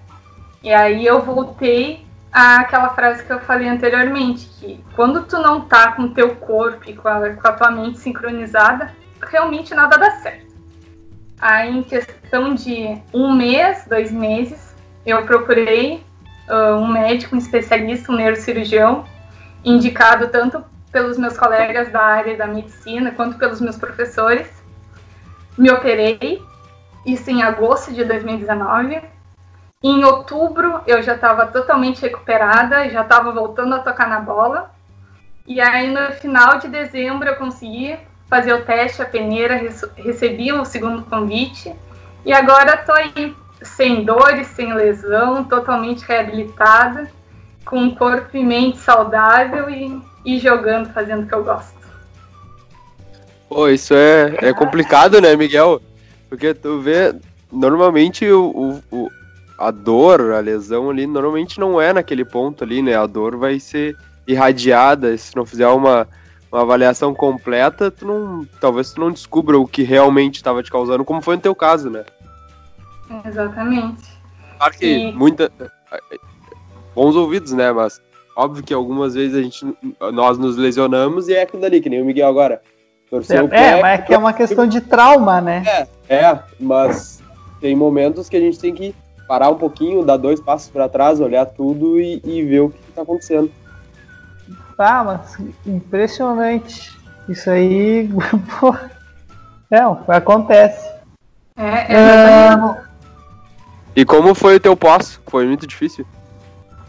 E aí eu voltei àquela frase que eu falei anteriormente, que quando tu não tá com o teu corpo e com a, com a tua mente sincronizada, realmente nada dá certo. Aí em questão de um mês, dois meses, eu procurei uh, um médico, um especialista, um neurocirurgião, indicado tanto pelos meus colegas da área da medicina, quanto pelos meus professores. Me operei, isso em agosto de 2019. Em outubro eu já estava totalmente recuperada, já estava voltando a tocar na bola. E aí no final de dezembro eu consegui fazer o teste, a peneira, recebi o segundo convite. E agora estou aí, sem dores, sem lesão, totalmente reabilitada, com corpo e mente saudável e e jogando, fazendo o que eu gosto. Pô, isso é, é complicado, né, Miguel? Porque tu vê, normalmente o, o, a dor, a lesão ali, normalmente não é naquele ponto ali, né? A dor vai ser irradiada, se não fizer uma, uma avaliação completa, tu não, talvez tu não descubra o que realmente estava te causando, como foi no teu caso, né? Exatamente. Claro que e... muita... Bons ouvidos, né? Mas Óbvio que algumas vezes a gente, nós nos lesionamos e é aquilo ali, que nem o Miguel agora. Torceu é, o pé, é, mas é que é uma questão de trauma, né? É, é, mas tem momentos que a gente tem que parar um pouquinho, dar dois passos para trás, olhar tudo e, e ver o que está acontecendo. Tá, mas impressionante. Isso aí, pô, é, acontece. É, é, é... E como foi o teu pós? Foi muito difícil?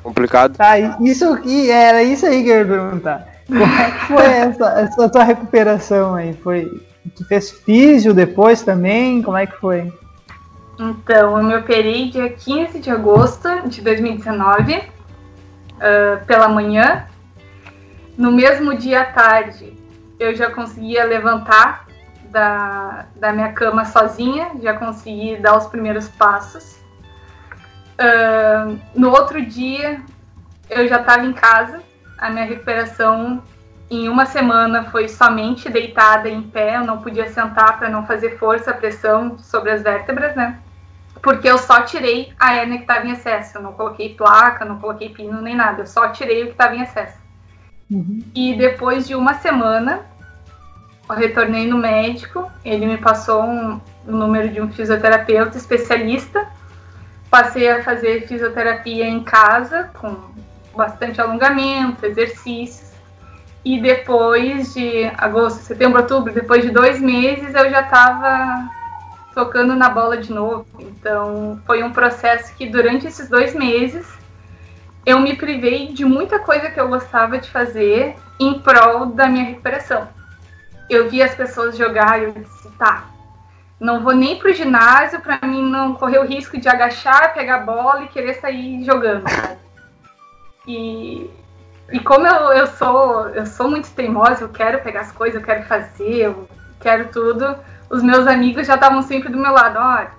Complicado. Tá, isso aqui, era isso aí que eu ia perguntar. Como é que foi essa, essa tua recuperação aí? Foi, tu fez físio depois também? Como é que foi? Então, eu me operei dia 15 de agosto de 2019, uh, pela manhã. No mesmo dia à tarde, eu já conseguia levantar da, da minha cama sozinha, já consegui dar os primeiros passos. Uh, no outro dia, eu já estava em casa. A minha recuperação em uma semana foi somente deitada em pé. Eu não podia sentar para não fazer força, pressão sobre as vértebras, né? Porque eu só tirei a hérnia que estava em excesso. Eu não coloquei placa, não coloquei pino nem nada. Eu só tirei o que estava em excesso. Uhum. E depois de uma semana, eu retornei no médico. Ele me passou um, um número de um fisioterapeuta especialista passei a fazer fisioterapia em casa com bastante alongamento, exercícios. E depois de agosto, setembro, outubro, depois de dois meses, eu já estava tocando na bola de novo. Então, foi um processo que durante esses dois meses eu me privei de muita coisa que eu gostava de fazer em prol da minha recuperação. Eu vi as pessoas jogar e eu disse, tá, não vou nem pro ginásio para mim não correr o risco de agachar, pegar bola e querer sair jogando. E, e como eu, eu sou eu sou muito teimosa, eu quero pegar as coisas, eu quero fazer, eu quero tudo, os meus amigos já estavam sempre do meu lado, olha,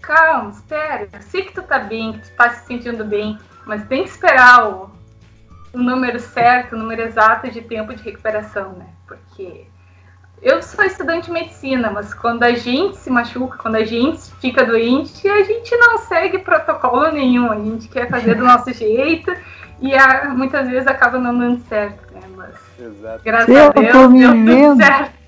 calma, espera, eu sei que tu tá bem, que tu tá se sentindo bem, mas tem que esperar o, o número certo, o número exato de tempo de recuperação, né? Porque eu sou estudante de medicina, mas quando a gente se machuca, quando a gente fica doente, a gente não segue protocolo nenhum, a gente quer fazer do nosso jeito e a, muitas vezes acaba não dando certo, né? Mas Exato. graças Eu a Deus tô me deu tudo vendo. certo.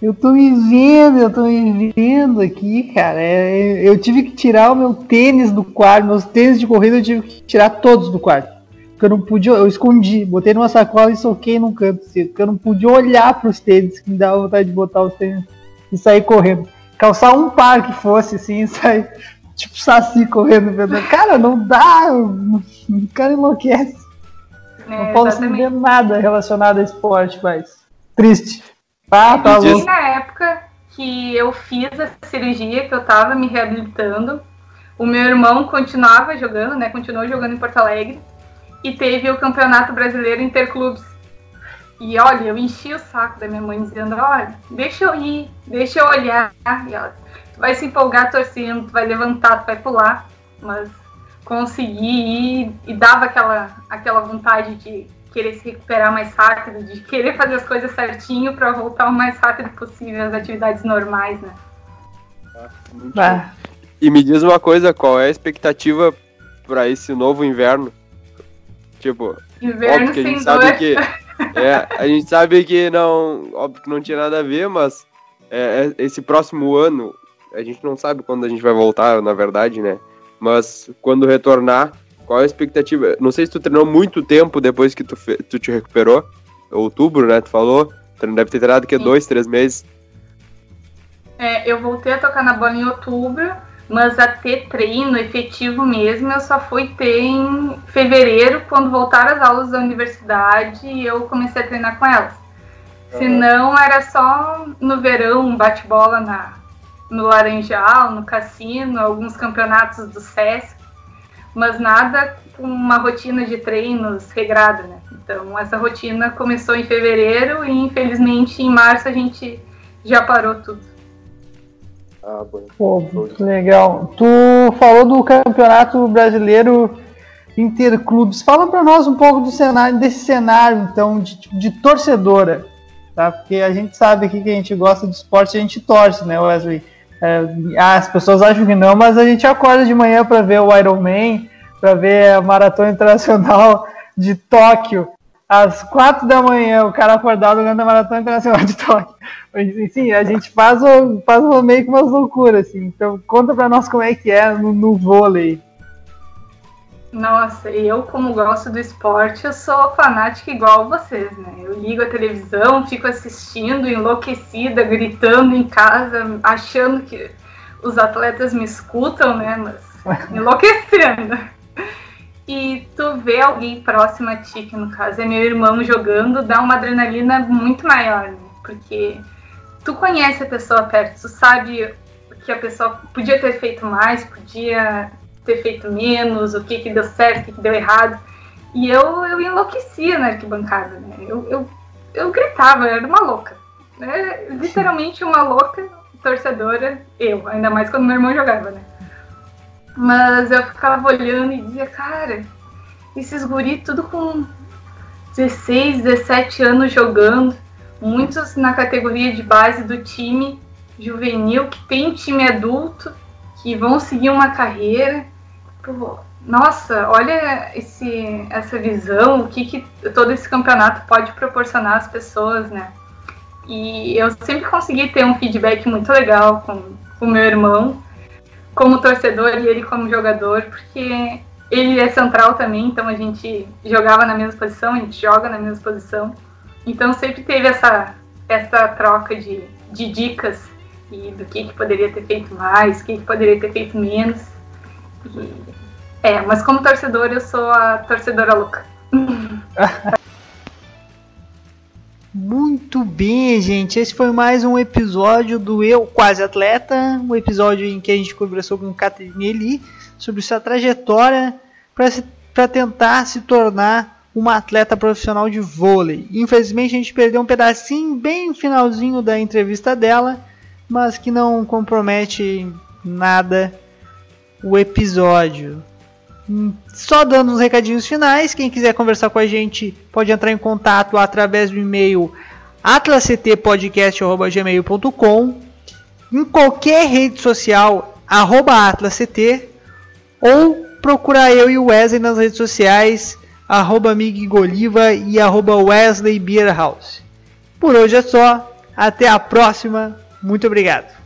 Eu tô me vendo, eu tô me vendo aqui, cara. É, eu tive que tirar o meu tênis do quarto, meus tênis de corrida eu tive que tirar todos do quarto. Porque eu não podia, eu escondi, botei numa sacola e soquei num canto cedo. Porque eu não podia olhar pros tênis, que me dava vontade de botar os tênis e sair correndo. Calçar um par que fosse assim, e sair tipo saci correndo. Cara, não dá, o cara enlouquece. né? não posso ver nada relacionado a esporte, mas triste. Ah, tá Me diz- louco. Na época que eu fiz a cirurgia, que eu tava me reabilitando, o meu irmão continuava jogando, né? Continuou jogando em Porto Alegre. E teve o Campeonato Brasileiro Interclubes. E olha, eu enchi o saco da minha mãe dizendo, olha, deixa eu ir, deixa eu olhar. E ela, tu vai se empolgar torcendo, tu vai levantar, tu vai pular. Mas consegui ir e dava aquela, aquela vontade de querer se recuperar mais rápido, de querer fazer as coisas certinho para voltar o mais rápido possível às atividades normais, né? Ah, E me diz uma coisa, qual é a expectativa pra esse novo inverno? Tipo, Inverno óbvio que a gente dor. sabe que. É, a gente sabe que não. Óbvio que não tinha nada a ver, mas é, é, esse próximo ano, a gente não sabe quando a gente vai voltar, na verdade, né? Mas quando retornar, qual é a expectativa? Não sei se tu treinou muito tempo depois que tu, tu te recuperou. Outubro, né? Tu falou. Tu não deve ter treinado que Sim. dois, três meses. É, eu voltei a tocar na bola em outubro, mas a ter treino efetivo mesmo eu só fui ter em fevereiro, quando voltaram as aulas da universidade e eu comecei a treinar com elas. Senão era só no verão, um bate-bola na, no Laranjal, no cassino, alguns campeonatos do SESC, mas nada com uma rotina de treinos regrada, né? Então essa rotina começou em fevereiro e infelizmente em março a gente já parou tudo. Pô, que legal. Tu falou do Campeonato Brasileiro Interclubes. Fala pra nós um pouco do cenário, desse cenário, então, de, de torcedora. Tá? Porque a gente sabe aqui que a gente gosta de esporte, a gente torce, né, Wesley? É, ah, as pessoas acham que não, mas a gente acorda de manhã para ver o Ironman, para ver a Maratona Internacional de Tóquio. Às quatro da manhã, o cara acordado olhando a Maratona Internacional de Tóquio. Sim, a gente faz, o- faz uma- meio que umas loucuras, assim. Então, conta pra nós como é que é no, no vôlei. Nossa, eu como gosto do esporte, eu sou fanática igual vocês, né? Eu ligo a televisão, fico assistindo, enlouquecida, gritando em casa, achando que os atletas me escutam, né? Mas enlouquecendo. E tu vê alguém próximo a ti, que no caso é meu irmão jogando, dá uma adrenalina muito maior, né? Porque tu conhece a pessoa perto, tu sabe que a pessoa podia ter feito mais, podia ter feito menos, o que que deu certo, o que que deu errado. E eu, eu enlouquecia na arquibancada, né? Eu, eu, eu gritava, eu era uma louca. Né? Literalmente uma louca torcedora, eu, ainda mais quando meu irmão jogava, né? Mas eu ficava olhando e dizia, cara, esses guri tudo com 16, 17 anos jogando, muitos na categoria de base do time juvenil, que tem time adulto, que vão seguir uma carreira. Pô, nossa, olha esse, essa visão, o que, que todo esse campeonato pode proporcionar às pessoas, né? E eu sempre consegui ter um feedback muito legal com o meu irmão, como torcedor e ele como jogador, porque ele é central também, então a gente jogava na mesma posição, a gente joga na mesma posição. Então sempre teve essa, essa troca de, de dicas e do que, que poderia ter feito mais, o que, que poderia ter feito menos. E, é, mas como torcedor eu sou a torcedora louca. Muito bem, gente. Esse foi mais um episódio do Eu Quase Atleta, um episódio em que a gente conversou com Catherine Eli sobre sua trajetória para tentar se tornar uma atleta profissional de vôlei. Infelizmente a gente perdeu um pedacinho bem finalzinho da entrevista dela, mas que não compromete nada o episódio. Só dando uns recadinhos finais, quem quiser conversar com a gente pode entrar em contato através do e-mail atlasctpodcast.gmail.com em qualquer rede social, arroba ou procurar eu e o Wesley nas redes sociais, arroba Goliva e arroba Wesley Beerhouse. Por hoje é só, até a próxima, muito obrigado.